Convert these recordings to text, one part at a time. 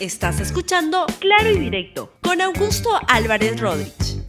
Estás escuchando Claro y Directo con Augusto Álvarez Rodríguez.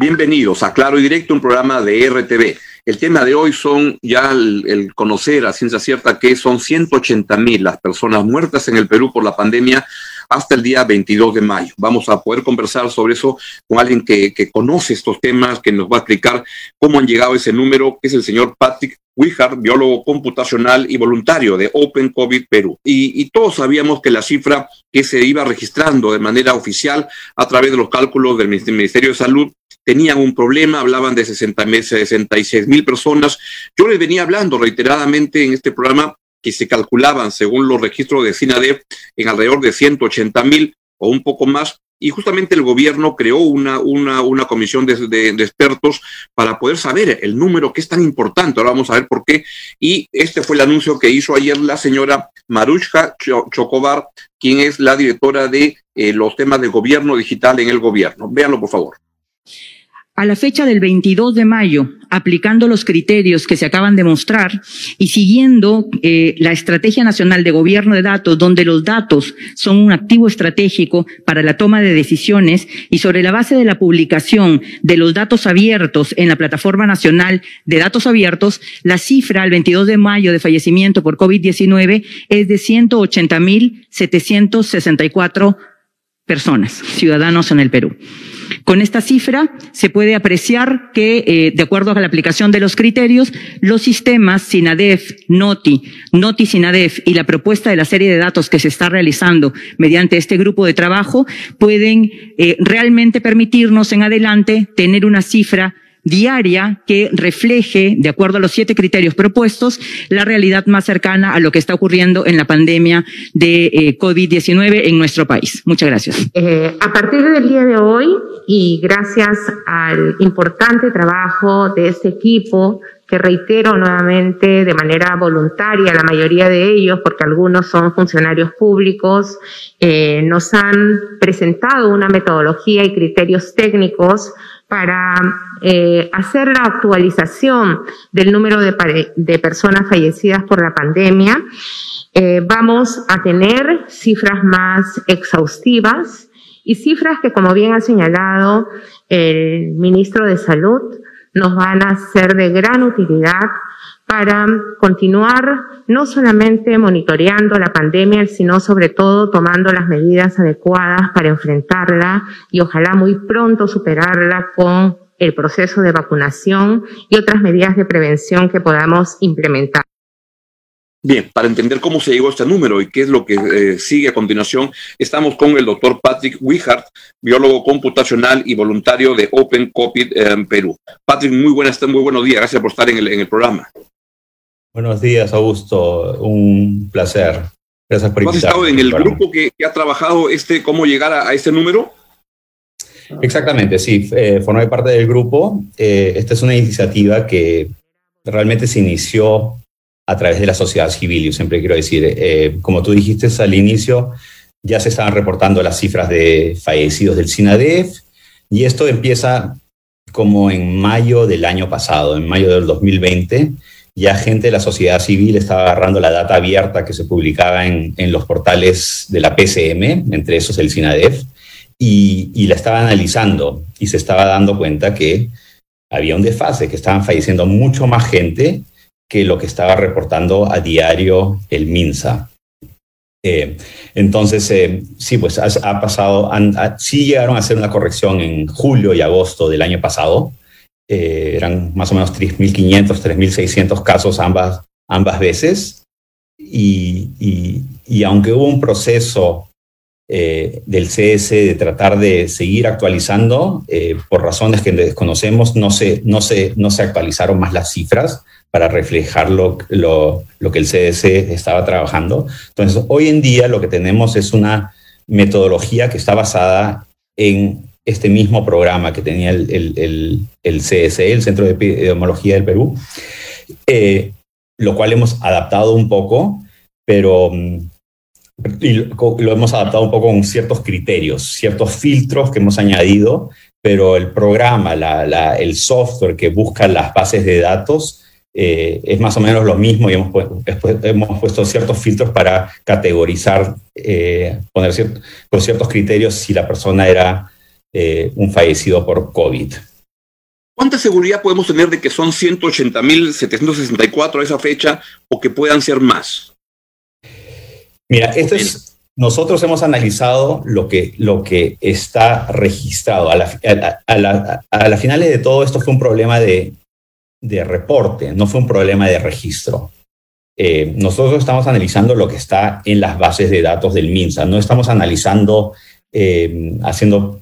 Bienvenidos a Claro y Directo, un programa de RTV. El tema de hoy son ya el, conocer a ciencia cierta que son 180 mil las personas muertas en el Perú por la pandemia hasta el día 22 de mayo. Vamos a poder conversar sobre eso con alguien que, conoce estos temas, que nos va a explicar cómo han llegado ese número, que es el señor Patrick Wijard, biólogo computacional y voluntario de Open COVID Perú. Y, y, todos sabíamos que la cifra que se iba registrando de manera oficial a través de los cálculos del Ministerio de Salud tenían un problema, hablaban de 60, 66 mil personas. Yo les venía hablando reiteradamente en este programa que se calculaban, según los registros de SINADEF, en alrededor de 180 mil o un poco más, y justamente el gobierno creó una, una, una comisión de, de, expertos para poder saber el número que es tan importante. Ahora vamos a ver por qué. Y este fue el anuncio que hizo ayer la señora Marushka Chocobar, quien es la directora de eh, los temas de gobierno digital en el gobierno. Véanlo, por favor. A la fecha del 22 de mayo, aplicando los criterios que se acaban de mostrar y siguiendo eh, la Estrategia Nacional de Gobierno de Datos, donde los datos son un activo estratégico para la toma de decisiones y sobre la base de la publicación de los datos abiertos en la Plataforma Nacional de Datos Abiertos, la cifra al 22 de mayo de fallecimiento por COVID-19 es de 180.764 personas, ciudadanos en el Perú. Con esta cifra se puede apreciar que, eh, de acuerdo a la aplicación de los criterios, los sistemas SINADEF, NOTI, NOTI SINADEF y la propuesta de la serie de datos que se está realizando mediante este grupo de trabajo pueden eh, realmente permitirnos en adelante tener una cifra diaria que refleje, de acuerdo a los siete criterios propuestos, la realidad más cercana a lo que está ocurriendo en la pandemia de eh, COVID-19 en nuestro país. Muchas gracias. Eh, a partir del día de hoy y gracias al importante trabajo de este equipo, que reitero nuevamente de manera voluntaria, la mayoría de ellos, porque algunos son funcionarios públicos, eh, nos han presentado una metodología y criterios técnicos para eh, hacer la actualización del número de, personas fallecidas por la pandemia. Eh, vamos a tener cifras más exhaustivas y cifras que, como bien ha señalado el ministro de Salud, nos van a ser de gran utilidad para continuar no solamente monitoreando la pandemia, sino sobre todo tomando las medidas adecuadas para enfrentarla y ojalá muy pronto superarla con el proceso de vacunación y otras medidas de prevención que podamos implementar. Bien, para entender cómo se llegó a este número y qué es lo que eh, sigue a continuación, estamos con el doctor Patrick Wijard, biólogo computacional y voluntario de Open COVID en Perú. Patrick, muy, buenas, muy buenos días, gracias por estar en el programa. Buenos días, Augusto. Un placer. Gracias por invitarme. ¿Has estado en el grupo que, ha trabajado este, cómo llegar a, este número? Exactamente, sí. Eh, formé parte del grupo. Eh, esta es una iniciativa que realmente se inició a través de la sociedad civil. Yo siempre quiero decir, eh, como tú dijiste al inicio, ya se estaban reportando las cifras de fallecidos del SINADEF y esto empieza como en mayo del año pasado, en mayo del 2020 ya gente de la sociedad civil estaba agarrando la data abierta que se publicaba en, los portales de la PCM, entre esos el SINADEF, y, la estaba analizando y se estaba dando cuenta que había un desfase, que estaban falleciendo mucho más gente que lo que estaba reportando a diario el MINSA. Eh, entonces, eh, sí, pues ha, pasado, sí llegaron a hacer una corrección en julio y agosto del año pasado, eh, eran más o menos 3.500, 3.600 casos ambas, ambas veces. Y, y, aunque hubo un proceso eh, del CS de tratar de seguir actualizando, eh, por razones que desconocemos, no se, no, se, no se actualizaron más las cifras para reflejar lo, lo, lo que el CS estaba trabajando. Entonces, hoy en día lo que tenemos es una metodología que está basada en este mismo programa que tenía el, el, el, CSE, el Centro de Epidemiología del Perú, eh, lo cual hemos adaptado un poco, pero mm, lo, hemos adaptado un poco con ciertos criterios, ciertos filtros que hemos añadido, pero el programa, la, el software que busca las bases de datos, eh, es más o menos lo mismo y hemos, hemos puesto ciertos filtros para categorizar, eh, poner con ciertos criterios si la persona era eh, un fallecido por COVID. ¿Cuánta seguridad podemos tener de que son 180.764 a esa fecha o que puedan ser más? Mira, esto es, nosotros hemos analizado lo que, lo que está registrado. A las a finales de todo esto fue un problema de, de reporte, no fue un problema de registro. Eh, nosotros estamos analizando lo que está en las bases de datos del MINSA, no estamos analizando, eh, haciendo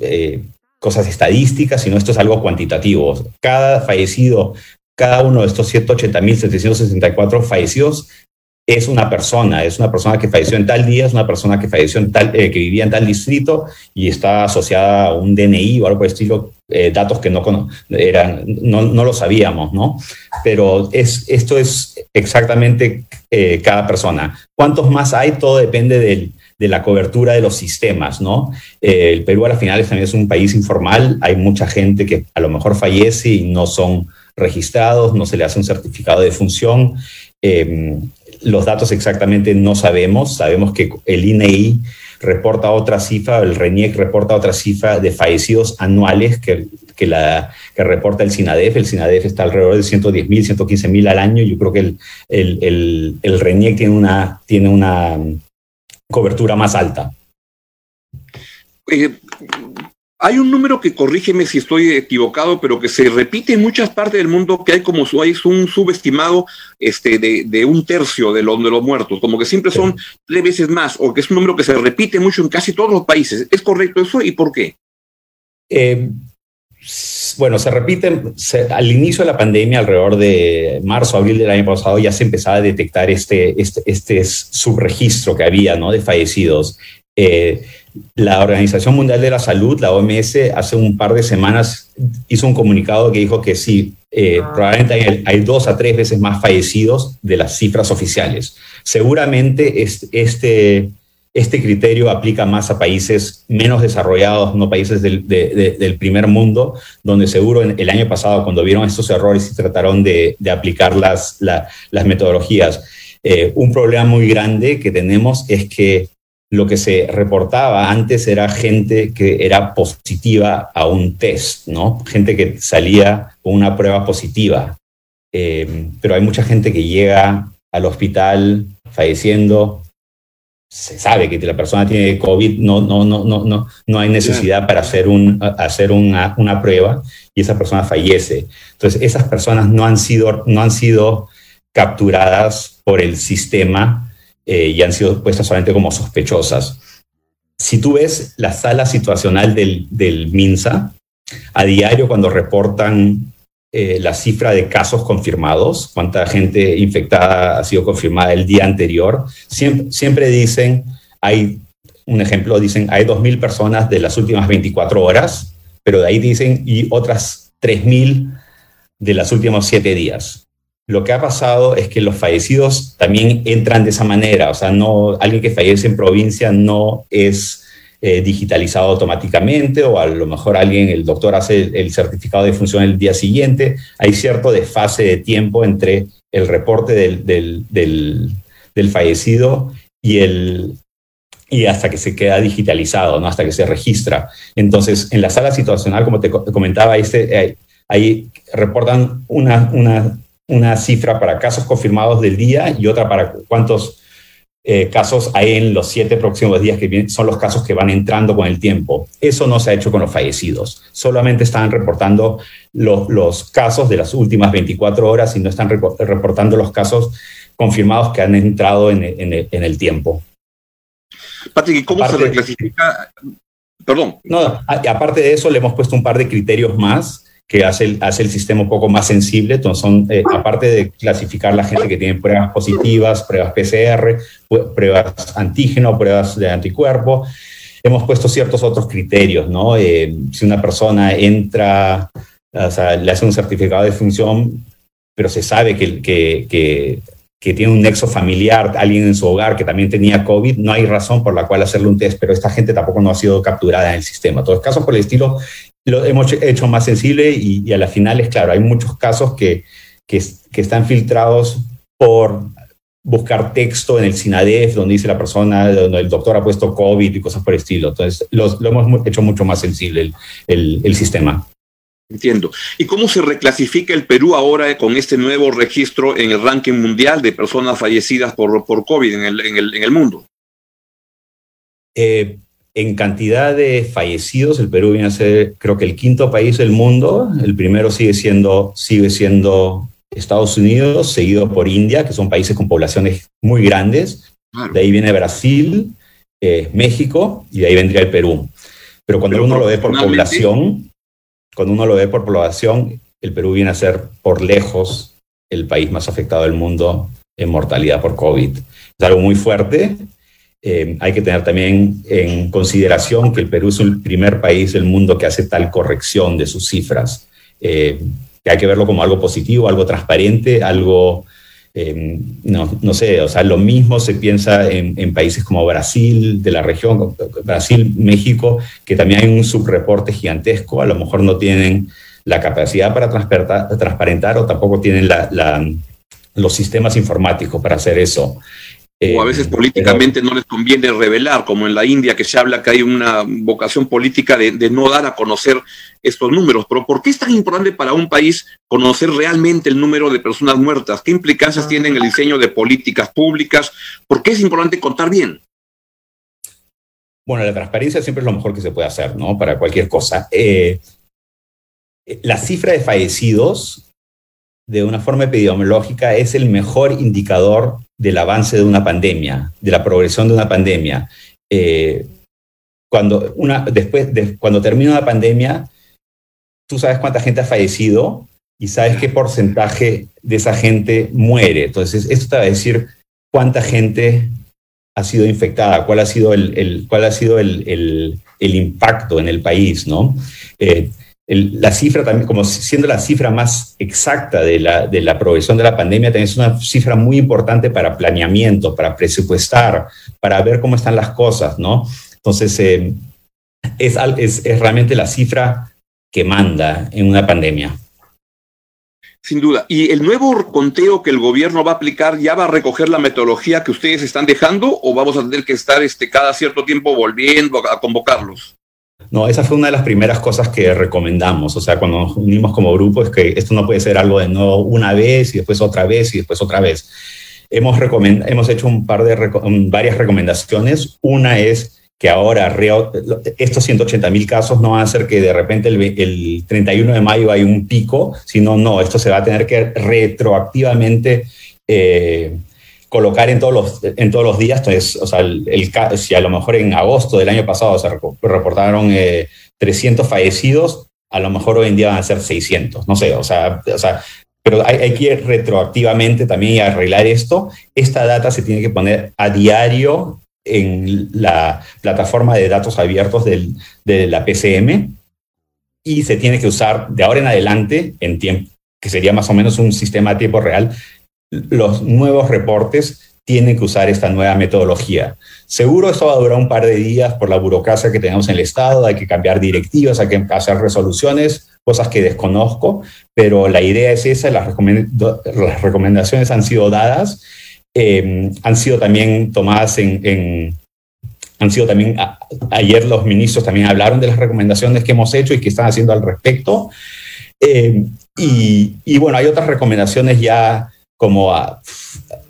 eh, cosas estadísticas, sino esto es algo cuantitativo. Cada fallecido, cada uno de estos 180.764 fallecidos es una persona, es una persona que falleció en tal día, es una persona que falleció en tal, que vivía en tal distrito y está asociada a un DNI o algo por el estilo eh, datos que no, eran, no, no, lo sabíamos, ¿no? Pero es, esto es exactamente eh, cada persona. ¿Cuántos más hay? Todo depende del, de la cobertura de los sistemas, ¿no? Eh, el Perú a la final también es un país informal, hay mucha gente que a lo mejor fallece y no son registrados, no se le hace un certificado de función. los datos exactamente no sabemos, sabemos que el INEI reporta otra cifra, el RENIEC reporta otra cifra de fallecidos anuales que, que, la, que reporta el SINADEF. El SINADEF está alrededor de 110 mil, 115 mil al año. Yo creo que el, el, el, RENIEC tiene una, tiene una cobertura más alta. Eh, hay un número que, corrígeme si estoy equivocado, pero que se repite en muchas partes del mundo, que hay como hay un subestimado este, de, un tercio de, los de los muertos, como que siempre son tres veces más, o que es un número que se repite mucho en casi todos los países. ¿Es correcto eso y por qué? Eh, bueno, se repite, al inicio de la pandemia, alrededor de marzo, abril del año pasado, ya se empezaba a detectar este, este, este subregistro que había ¿no? de fallecidos. Eh, la Organización Mundial de la Salud, la OMS, hace un par de semanas hizo un comunicado que dijo que sí, eh, ah. probablemente hay, dos a tres veces más fallecidos de las cifras oficiales. Seguramente este, este criterio aplica más a países menos desarrollados, no países del, primer mundo, donde seguro el año pasado, cuando vieron estos errores y trataron de, aplicar las, las metodologías, eh, un problema muy grande que tenemos es que lo que se reportaba antes era gente que era positiva a un test, ¿no? Gente que salía con una prueba positiva. Eh, pero hay mucha gente que llega al hospital falleciendo. Se sabe que la persona tiene COVID, no, no, no, no, no, no hay necesidad para hacer, un, hacer una, una prueba y esa persona fallece. Entonces, esas personas no han sido, no han sido capturadas por el sistema eh, y han sido puestas solamente como sospechosas. Si tú ves la sala situacional del, del MINSA, a diario cuando reportan eh, la cifra de casos confirmados, cuánta gente infectada ha sido confirmada el día anterior, siempre, dicen, hay un ejemplo, dicen, hay 2.000 personas de las últimas 24 horas, pero de ahí dicen, y otras 3.000 de los últimos 7 días. Lo que ha pasado es que los fallecidos también entran de esa manera, o sea, no, alguien que fallece en provincia no es eh, digitalizado automáticamente o a lo mejor alguien, el doctor hace el, certificado de función el día siguiente, hay cierto desfase de tiempo entre el reporte del, fallecido y, el, y hasta que se queda digitalizado, ¿no? hasta que se registra. Entonces, en la sala situacional, como te comentaba, este, eh, ahí reportan una, una una cifra para casos confirmados del día y otra para cuántos eh, casos hay en los siete próximos días que son los casos que van entrando con el tiempo. Eso no se ha hecho con los fallecidos. Solamente están reportando los casos de las últimas 24 horas y no están reportando los casos confirmados que han entrado en, el tiempo. Patrick, ¿cómo se reclasifica? Perdón. No, aparte de eso, le hemos puesto un par de criterios más que hace el, hace el sistema un poco más sensible. Entonces, son, eh, aparte de clasificar la gente que tiene pruebas positivas, pruebas PCR, pruebas antígeno, pruebas de anticuerpo, hemos puesto ciertos otros criterios, ¿no? Eh, si una persona entra, o sea, le hace un certificado de función, pero se sabe que, que, que que tiene un nexo familiar, alguien en su hogar que también tenía COVID, no hay razón por la cual hacerle un test, pero esta gente tampoco no ha sido capturada en el sistema. Todos casos por el estilo lo hemos hecho más sensible y, a la final es claro, hay muchos casos que, que, que están filtrados por buscar texto en el SINADEF, donde dice la persona, donde el doctor ha puesto COVID y cosas por el estilo. Entonces, lo hemos hecho mucho más sensible el, el, sistema. Entiendo. ¿Y cómo se reclasifica el Perú ahora con este nuevo registro en el ranking mundial de personas fallecidas por, por COVID en el, en el, en el mundo? Eh, en cantidad de fallecidos, el Perú viene a ser, creo que el quinto país del mundo. El primero sigue siendo, sigue siendo Estados Unidos, seguido por India, que son países con poblaciones muy grandes. De ahí viene Brasil, eh, México y de ahí vendría el Perú. Pero cuando uno lo ve por población, cuando uno lo ve por población, el Perú viene a ser por lejos el país más afectado del mundo en mortalidad por COVID. Es algo muy fuerte. Eh, hay que tener también en consideración que el Perú es el primer país del mundo que hace tal corrección de sus cifras. Eh, que hay que verlo como algo positivo, algo transparente, algo, eh, no, sé, o sea, lo mismo se piensa en, países como Brasil, de la región, Brasil, México, que también hay un subreporte gigantesco, a lo mejor no tienen la capacidad para transparentar o tampoco tienen los sistemas informáticos para hacer eso o a veces eh, políticamente no les conviene revelar, como en la India, que se habla que hay una vocación política de, no dar a conocer estos números. Pero ¿por qué es tan importante para un país conocer realmente el número de personas muertas? ¿Qué implicancias tiene en el diseño de políticas públicas? ¿Por qué es importante contar bien? Bueno, la transparencia siempre es lo mejor que se puede hacer, ¿no? Para cualquier cosa. Eh, la cifra de fallecidos de una forma epidemiológica es el mejor indicador del avance de una pandemia, de la progresión de una pandemia. Eh, cuando, una, después de, cuando termina una pandemia, tú sabes cuánta gente ha fallecido y sabes qué porcentaje de esa gente muere. Entonces, esto te va a decir cuánta gente ha sido infectada, cuál ha sido el, el cuál ha sido el, el, el, impacto en el país, ¿no? Eh, la cifra también, como siendo la cifra más exacta de la, de la progresión de la pandemia, también es una cifra muy importante para planeamiento, para presupuestar, para ver cómo están las cosas, ¿no? Entonces, eh, es, es, es realmente la cifra que manda en una pandemia. Sin duda. ¿Y el nuevo conteo que el gobierno va a aplicar ya va a recoger la metodología que ustedes están dejando o vamos a tener que estar este, cada cierto tiempo volviendo a convocarlos? No, esa fue una de las primeras cosas que recomendamos. O sea, cuando nos unimos como grupo, es que esto no puede ser algo de no una vez y después otra vez y después otra vez. Hemos, hemos hecho un par de varias recomendaciones. Una es que ahora estos 180 mil casos no van a ser que de repente el, el 31 de mayo hay un pico, sino no, esto se va a tener que retroactivamente eh, colocar en todos los, en todos los días. Entonces, o sea, el, si a lo mejor en agosto del año pasado se reportaron 300 eh, fallecidos, a lo mejor hoy en día van a ser 600, no sé, o sea, o sea pero hay, que ir retroactivamente también a arreglar esto. Esta data se tiene que poner a diario en la plataforma de datos abiertos del, de la PCM y se tiene que usar de ahora en adelante en tiempo, que sería más o menos un sistema a tiempo real, los nuevos reportes tienen que usar esta nueva metodología. Seguro esto va a durar un par de días por la burocracia que tenemos en el Estado, hay que cambiar directivas, hay que hacer resoluciones, cosas que desconozco, pero la idea es esa, las, recomendaciones han sido dadas, em, han sido también tomadas en, han sido también, ayer los ministros también hablaron de las recomendaciones que hemos hecho y que están haciendo al respecto. Em, y, y, bueno, hay otras recomendaciones ya como a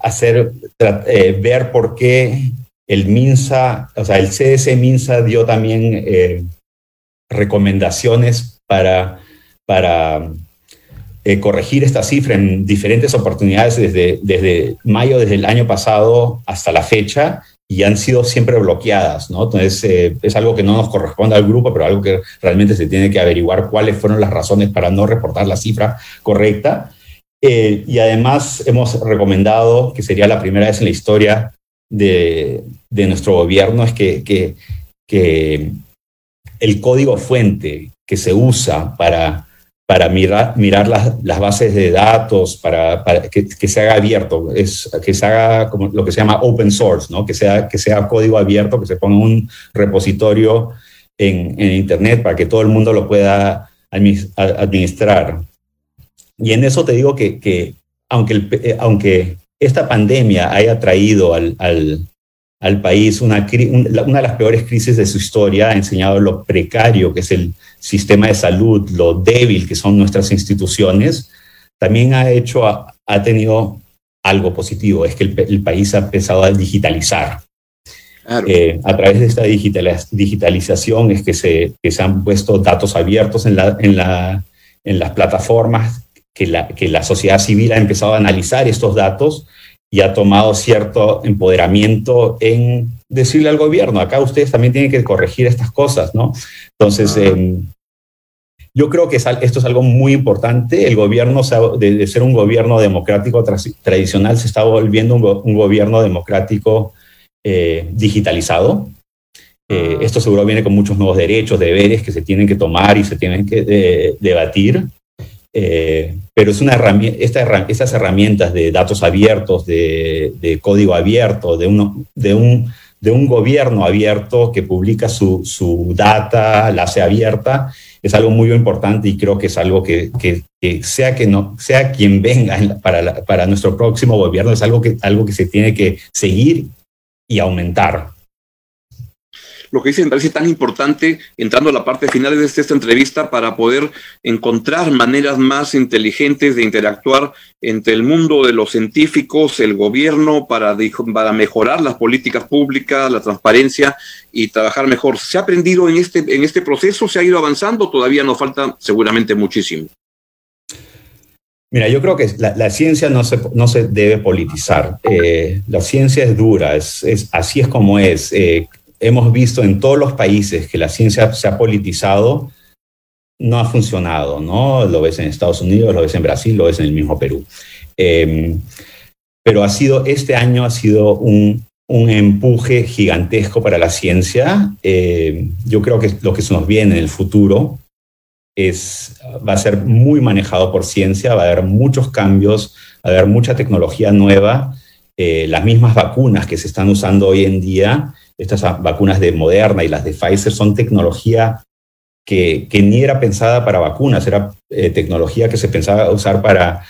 hacer, eh, ver por qué el MINSA, o sea, el CS MINSA dio también eh, recomendaciones para, para eh, corregir esta cifra en diferentes oportunidades desde, desde mayo, desde el año pasado hasta la fecha, y han sido siempre bloqueadas, ¿no? Entonces, es algo que no nos corresponde al grupo, pero algo que realmente se tiene que averiguar cuáles fueron las razones para no reportar la cifra correcta. Eh, y además hemos recomendado, que sería la primera vez en la historia de, de nuestro gobierno, es que, que, que, el código fuente que se usa para, para mirar, mirar las, las bases de datos, para, para que, que, se haga abierto, es, que se haga como lo que se llama open source, ¿no? que, sea, que sea código abierto, que se ponga un repositorio en, en Internet para que todo el mundo lo pueda administrar y en eso te digo que, que aunque, el, eh, aunque esta pandemia haya traído al, al, al país una, una, de las peores crisis de su historia, ha enseñado lo precario que es el sistema de salud, lo débil que son nuestras instituciones, también ha hecho, ha, tenido algo positivo, es que el, el, país ha empezado a digitalizar. Eh, a través de esta digitalización es que se, que se han puesto datos abiertos en, la, en, la, en las plataformas, que la, que la sociedad civil ha empezado a analizar estos datos y ha tomado cierto empoderamiento en decirle al gobierno, acá ustedes también tienen que corregir estas cosas, ¿no? Entonces, em, yo creo que esto es algo muy importante. El gobierno, de, ser un gobierno democrático tradicional, se está volviendo un, gobierno democrático eh, digitalizado. Eh, esto seguro viene con muchos nuevos derechos, deberes que se tienen que tomar y se tienen que debatir. Eh, pero es una herramienta, estas herramientas de datos abiertos, de, código abierto, de, uno, de, un, de un gobierno abierto que publica su, su, data, la hace abierta, es algo muy importante y creo que es algo que, que, sea, que no, sea quien venga para, para nuestro próximo gobierno, es algo que, algo que se tiene que seguir y aumentar lo que dice me parece tan importante, entrando a la parte final de esta entrevista, para poder encontrar maneras más inteligentes de interactuar entre el mundo de los científicos, el gobierno, para, para mejorar las políticas públicas, la transparencia y trabajar mejor. ¿Se ha aprendido en este, en este proceso? ¿Se ha ido avanzando? Todavía nos falta seguramente muchísimo. Mira, yo creo que la, ciencia no se, no se debe politizar. Eh, la ciencia es dura, es, así es como es. Eh, hemos visto en todos los países que la ciencia se ha politizado, no ha funcionado, ¿no? Lo ves en Estados Unidos, lo ves en Brasil, lo ves en el mismo Perú. Em, pero ha sido, este año ha sido un, empuje gigantesco para la ciencia. Em, yo creo que lo que se nos viene en el futuro es, va a ser muy manejado por ciencia, va a haber muchos cambios, va a haber mucha tecnología nueva. Eh, las mismas vacunas que se están usando hoy en día estas vacunas de Moderna y las de Pfizer son tecnología que, ni era pensada para vacunas, era eh, tecnología que se pensaba usar para,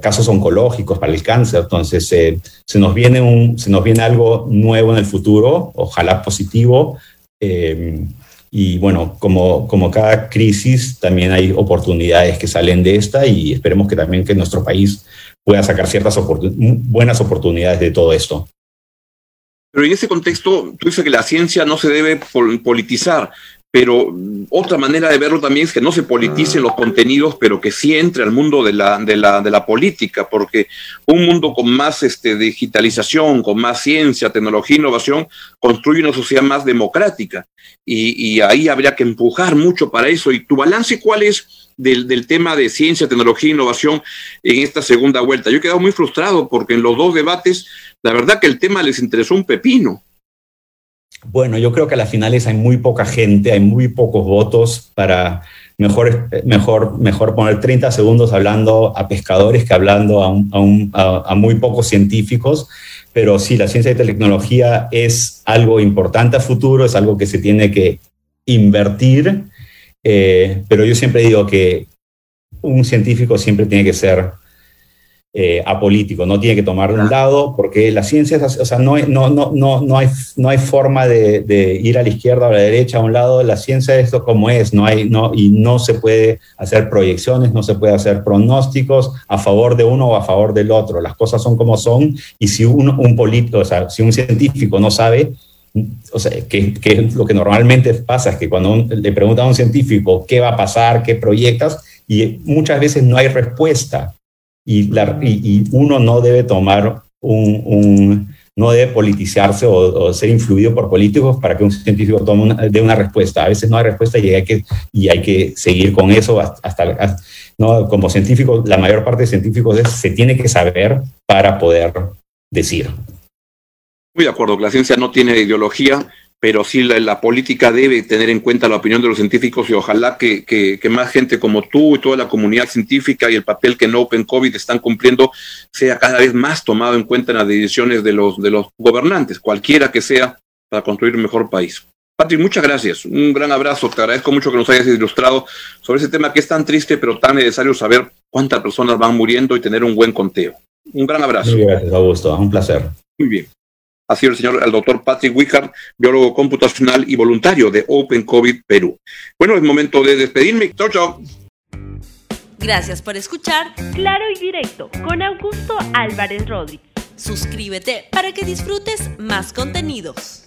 casos oncológicos, para el cáncer. Entonces, eh, se, nos viene un, se nos viene algo nuevo en el futuro, ojalá positivo. Eh, y bueno, como, como cada crisis, también hay oportunidades que salen de esta y esperemos que también que nuestro país pueda sacar ciertas buenas oportunidades de todo esto. Pero en ese contexto, tú dices que la ciencia no se debe politizar, pero otra manera de verlo también es que no se politicen los contenidos, pero que sí entre al mundo de la, de la, de la política, porque un mundo con más este, digitalización, con más ciencia, tecnología, innovación, construye una sociedad más democrática. Y, y ahí habría que empujar mucho para eso. ¿Y tu balance cuál es del, del tema de ciencia, tecnología, innovación en esta segunda vuelta? Yo he quedado muy frustrado porque en los dos debates la verdad que el tema les interesó un pepino. Bueno, yo creo que a las finales hay muy poca gente, hay muy pocos votos para mejor, mejor, mejor poner 30 segundos hablando a pescadores que hablando a, muy pocos científicos. Pero sí, la ciencia y tecnología es algo importante a futuro, es algo que se tiene que invertir. Eh, pero yo siempre digo que un científico siempre tiene que ser eh, apolítico, no tiene que tomar un lado, porque la ciencia, o sea, no, no, no, no, no, hay, no hay forma de, ir a la izquierda o a la derecha, a un lado, la ciencia es como es, no hay, no, y no se puede hacer proyecciones, no se puede hacer pronósticos a favor de uno o a favor del otro, las cosas son como son, y si un, un político, o sea, si un científico no sabe, o sea, que, que, lo que normalmente pasa es que cuando le preguntan a un científico qué va a pasar, qué proyectas, y muchas veces no hay respuesta y, uno no debe tomar un, no debe politizarse o, ser influido por políticos para que un científico tome dé una respuesta. A veces no hay respuesta y hay que, y hay que seguir con eso hasta, ¿no? como científico, la mayor parte de científicos se tiene que saber para poder decir. Muy de acuerdo, la ciencia no tiene ideología, pero sí la, política debe tener en cuenta la opinión de los científicos y ojalá que, que, más gente como tú y toda la comunidad científica y el papel que en Open COVID están cumpliendo sea cada vez más tomado en cuenta en las decisiones de los, de los gobernantes, cualquiera que sea, para construir un mejor país. Patrick, muchas gracias. Un gran abrazo. Te agradezco mucho que nos hayas ilustrado sobre ese tema que es tan triste, pero tan necesario saber cuántas personas van muriendo y tener un buen conteo. Un gran abrazo. Gracias, Augusto. Un placer. Muy bien. Ha sido el señor, el doctor Patrick Wickard, biólogo computacional y voluntario de Open COVID Perú. Bueno, es momento de despedirme. Chao, chao. Gracias por escuchar Claro y Directo con Augusto Álvarez Rodríguez. Suscríbete para que disfrutes más contenidos.